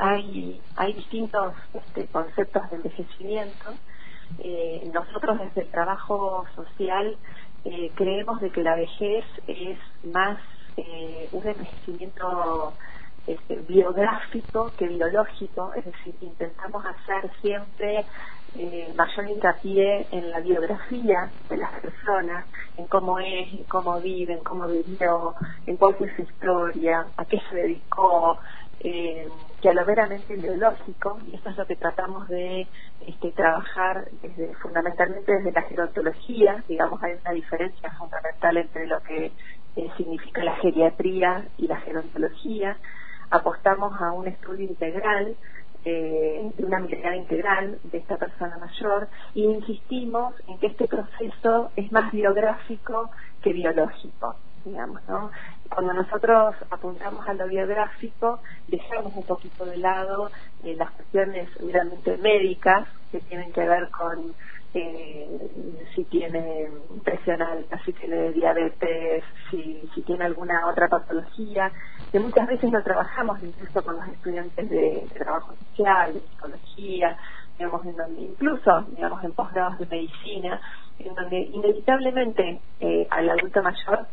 hay, hay distintos este, conceptos de envejecimiento. Eh, nosotros desde el trabajo social eh, creemos de que la vejez es más eh, un envejecimiento este, biográfico que biológico, es decir, intentamos hacer siempre eh, mayor hincapié en la biografía de las personas, en cómo es, en cómo vive, en cómo vivió, en cuál fue su historia, a qué se dedicó, eh, que a lo veramente biológico, y eso es lo que tratamos de este, trabajar desde, fundamentalmente desde la gerontología, digamos, hay una diferencia fundamental entre lo que eh, significa la geriatría y la gerontología, apostamos a un estudio integral eh, una mirada integral de esta persona mayor y insistimos en que este proceso es más biográfico que biológico digamos, ¿no? Cuando nosotros apuntamos a lo biográfico, dejamos un poquito de lado eh, las cuestiones realmente médicas que tienen que ver con eh, si tiene presión alta, si tiene diabetes, si, tiene alguna otra patología, que muchas veces no trabajamos incluso con los estudiantes de, trabajo social, de psicología, digamos, en donde incluso, digamos, en posgrados de medicina, en donde inevitablemente eh, al adulto mayor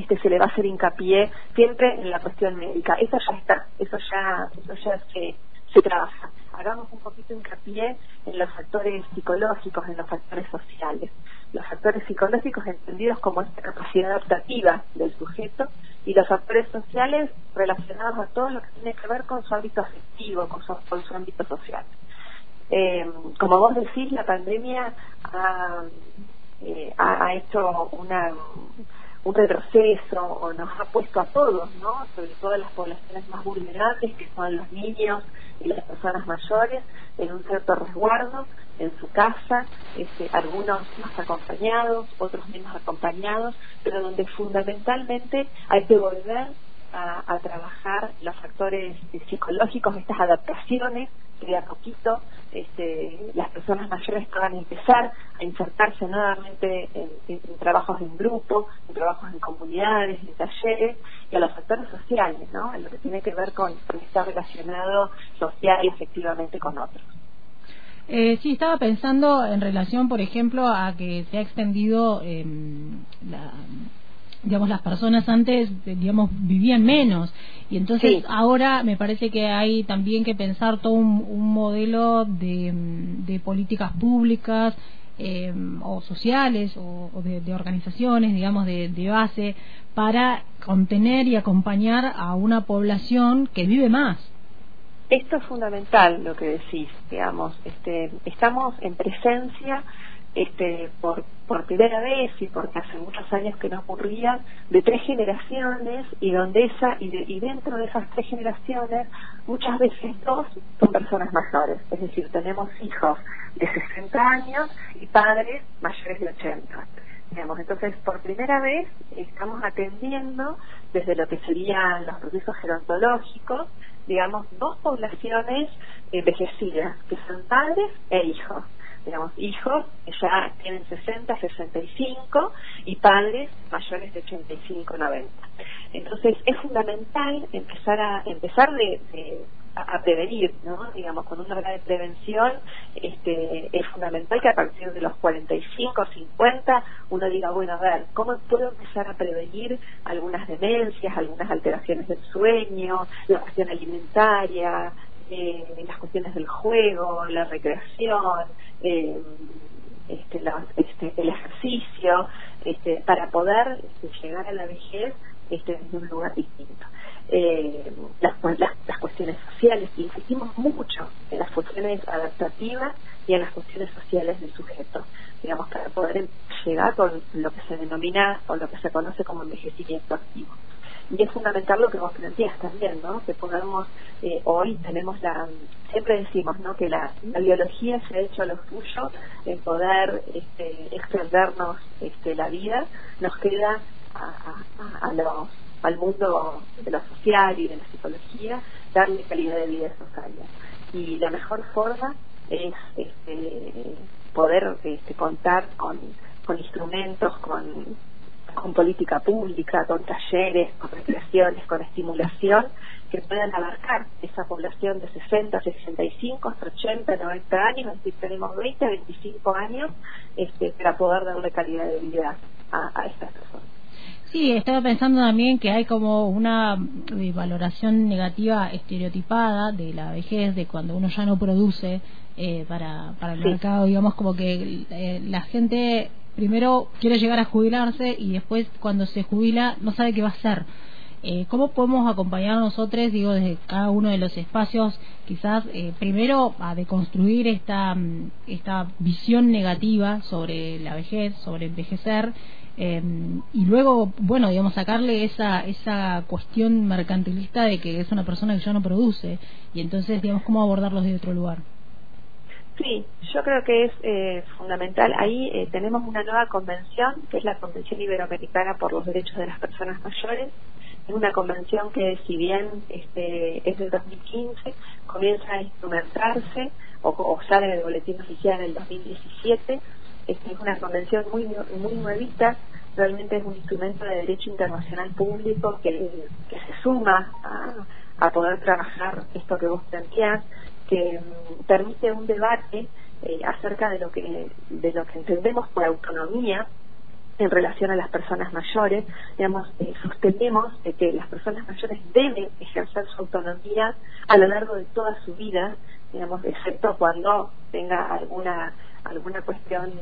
este se le va a hacer hincapié siempre en la cuestión médica. Eso ya está, eso ya, eso ya se, trabaja. Hagamos un poquito hincapié en los factores psicológicos, en los factores sociales. Los factores psicológicos entendidos como esta capacidad adaptativa del sujeto y los factores sociales relacionados a todo lo que tiene que ver con su ámbito afectivo, con su, con su ámbito social. Eh, como vos decís, la pandemia ha, eh, ha hecho una un retroceso o nos ha puesto a todos, ¿no? Sobre todo a las poblaciones más vulnerables, que son los niños y las personas mayores, en un cierto resguardo en su casa, este, algunos más acompañados, otros menos acompañados, pero donde fundamentalmente hay que volver a, trabajar los factores psicológicos, estas adaptaciones que de a poquito este, las personas mayores puedan empezar a insertarse nuevamente en, trabajos en grupo, en trabajos en comunidades, en talleres y a los factores sociales, ¿no? En lo que tiene que ver con, estar relacionado social y efectivamente con otros. Eh, sí, estaba pensando en relación, por ejemplo, a que se ha extendido eh, la, digamos las personas antes digamos vivían menos. Y entonces ahora me parece que hay también que pensar todo un, modelo de, políticas públicas eh, o sociales o, de, organizaciones digamos de, base para contener y acompañar a una población que vive más. Esto es fundamental lo que decís digamos este estamos en presencia este, por, primera vez y porque hace muchos años que no ocurría, de tres generaciones y donde esa y, y dentro de esas tres generaciones muchas veces dos son personas mayores, es decir, tenemos hijos de 60 años y padres mayores de 80. Digamos, entonces, por primera vez estamos atendiendo desde lo que serían los procesos gerontológicos, digamos, dos poblaciones envejecidas, que son padres e hijos digamos, hijos que ya tienen 60, 65 y padres mayores de 85, 90. Entonces es fundamental empezar a empezar de, a prevenir, ¿no? Digamos, con una regla de prevención, este, es fundamental que a partir de los 45, 50, uno diga, bueno, a ver, ¿cómo puedo empezar a prevenir algunas demencias, algunas alteraciones del sueño, la cuestión alimentaria, eh, las cuestiones del juego, la recreación, eh, este, este, el ejercicio, este, para poder este, llegar a la vejez este, en un lugar distinto. Eh, las, las, cuestiones sociales, insistimos mucho en las cuestiones adaptativas y en las cuestiones sociales del sujeto, digamos, para poder llegar con lo que se denomina o lo que se conoce como envejecimiento activo y es fundamental lo que vos planteas también, ¿no? Que podamos, eh, hoy tenemos la, siempre decimos, ¿no? Que la, biología se ha hecho lo suyo en poder este, extendernos este, la vida, nos queda a, a, los, al mundo de lo social y de la psicología darle calidad de vida a esos. Y la mejor forma es este, poder este, contar con, con instrumentos, con política pública, con talleres, con recreaciones, con estimulación, que puedan abarcar esa población de 60, 65, hasta 80, 90 años, es decir, tenemos 20, 25 años este, para poder darle calidad de vida a, a estas personas. Sí, estaba pensando también que hay como una eh, valoración negativa estereotipada de la vejez, de cuando uno ya no produce eh, para, para el mercado, digamos como que eh, la gente primero quiere llegar a jubilarse y después cuando se jubila no sabe qué va a hacer. Eh, ¿Cómo podemos acompañar nosotros, digo, desde cada uno de los espacios, quizás eh, primero a deconstruir esta, mm, esta visión negativa sobre la vejez, sobre envejecer, eh, y luego, bueno, digamos, sacarle esa, esa cuestión mercantilista de que es una persona que ya no produce, y entonces, digamos, cómo abordarlos de otro lugar? Sí, yo creo que es eh, fundamental. Ahí eh, tenemos una nueva convención, que es la Convención Iberoamericana por los Derechos de las Personas Mayores. Es una convención que, si bien este, es del 2015, comienza a instrumentarse o, sale del boletín oficial en el 2017. Este, es una convención muy, muy nuevita, realmente es un instrumento de derecho internacional público que, se suma a, a poder trabajar esto que vos planteás que permite un debate eh, acerca de lo que de lo que entendemos por autonomía en relación a las personas mayores, digamos, eh, sostenemos que las personas mayores deben ejercer su autonomía a lo largo de toda su vida, digamos, excepto cuando tenga alguna alguna cuestión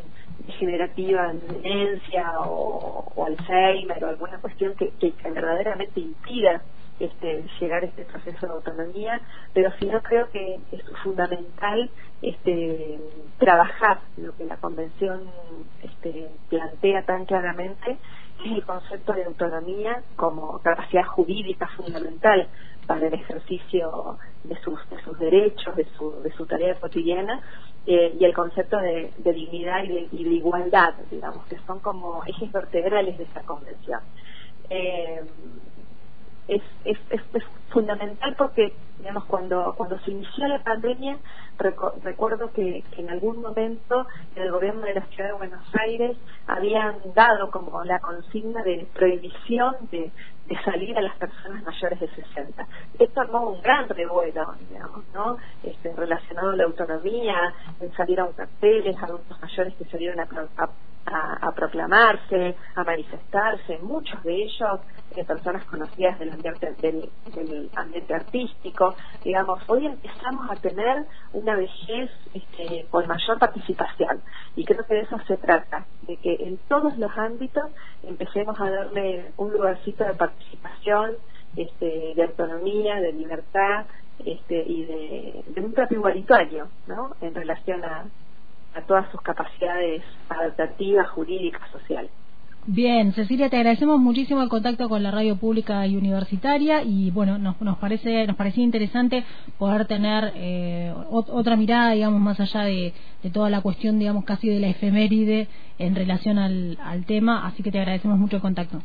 degenerativa, demencia o, o Alzheimer o alguna cuestión que, que verdaderamente impida este, llegar a este proceso de autonomía, pero sí no creo que es fundamental este, trabajar lo que la Convención este, plantea tan claramente, es el concepto de autonomía como capacidad jurídica fundamental para el ejercicio de sus, de sus derechos, de su, de su tarea cotidiana, eh, y el concepto de, dignidad y de, igualdad, digamos, que son como ejes vertebrales de esta convención. Eh, es, es, es, fundamental porque, digamos, cuando, cuando se inició la pandemia, recuerdo que, en algún momento el gobierno de la ciudad de Buenos Aires habían dado como la consigna de prohibición de, de salir a las personas mayores de 60. Esto armó un gran revuelo, digamos, ¿no? Este, relacionado a la autonomía, en salir a carteles, adultos mayores que salieron a, a a, proclamarse, a manifestarse, muchos de ellos eh, personas conocidas del ambiente, del, ambiente artístico, digamos, hoy empezamos a tener una vejez este, con mayor participación y creo que de eso se trata, de que en todos los ámbitos empecemos a darle un lugarcito de participación, este, de autonomía, de libertad este, y de, de un propio igualitario, ¿no? En relación a, a todas sus capacidades adaptativas, jurídicas, sociales. Bien, Cecilia, te agradecemos muchísimo el contacto con la radio pública y universitaria y bueno, nos, nos parece nos parecía interesante poder tener eh, otra mirada, digamos, más allá de, toda la cuestión, digamos, casi de la efeméride en relación al, al tema, así que te agradecemos mucho el contacto.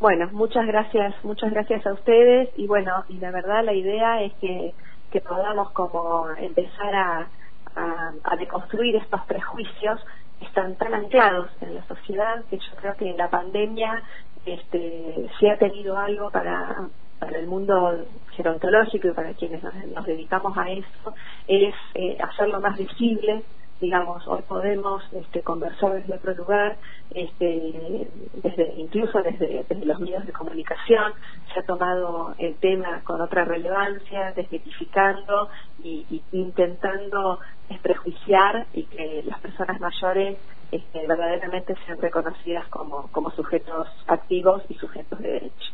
Bueno, muchas gracias, muchas gracias a ustedes y bueno, y la verdad la idea es que, que podamos como empezar a a, deconstruir estos prejuicios que están tan anclados en la sociedad que yo creo que la pandemia este, si ha tenido algo para, para el mundo gerontológico y para quienes nos, dedicamos a eso es eh, hacerlo más visible digamos, hoy podemos este, conversar desde otro lugar, este, desde, incluso desde, los medios de comunicación, se ha tomado el tema con otra relevancia, desmitificando y, y intentando desprejuiciar y que las personas mayores este, verdaderamente sean reconocidas como, como sujetos activos y sujetos de derecho.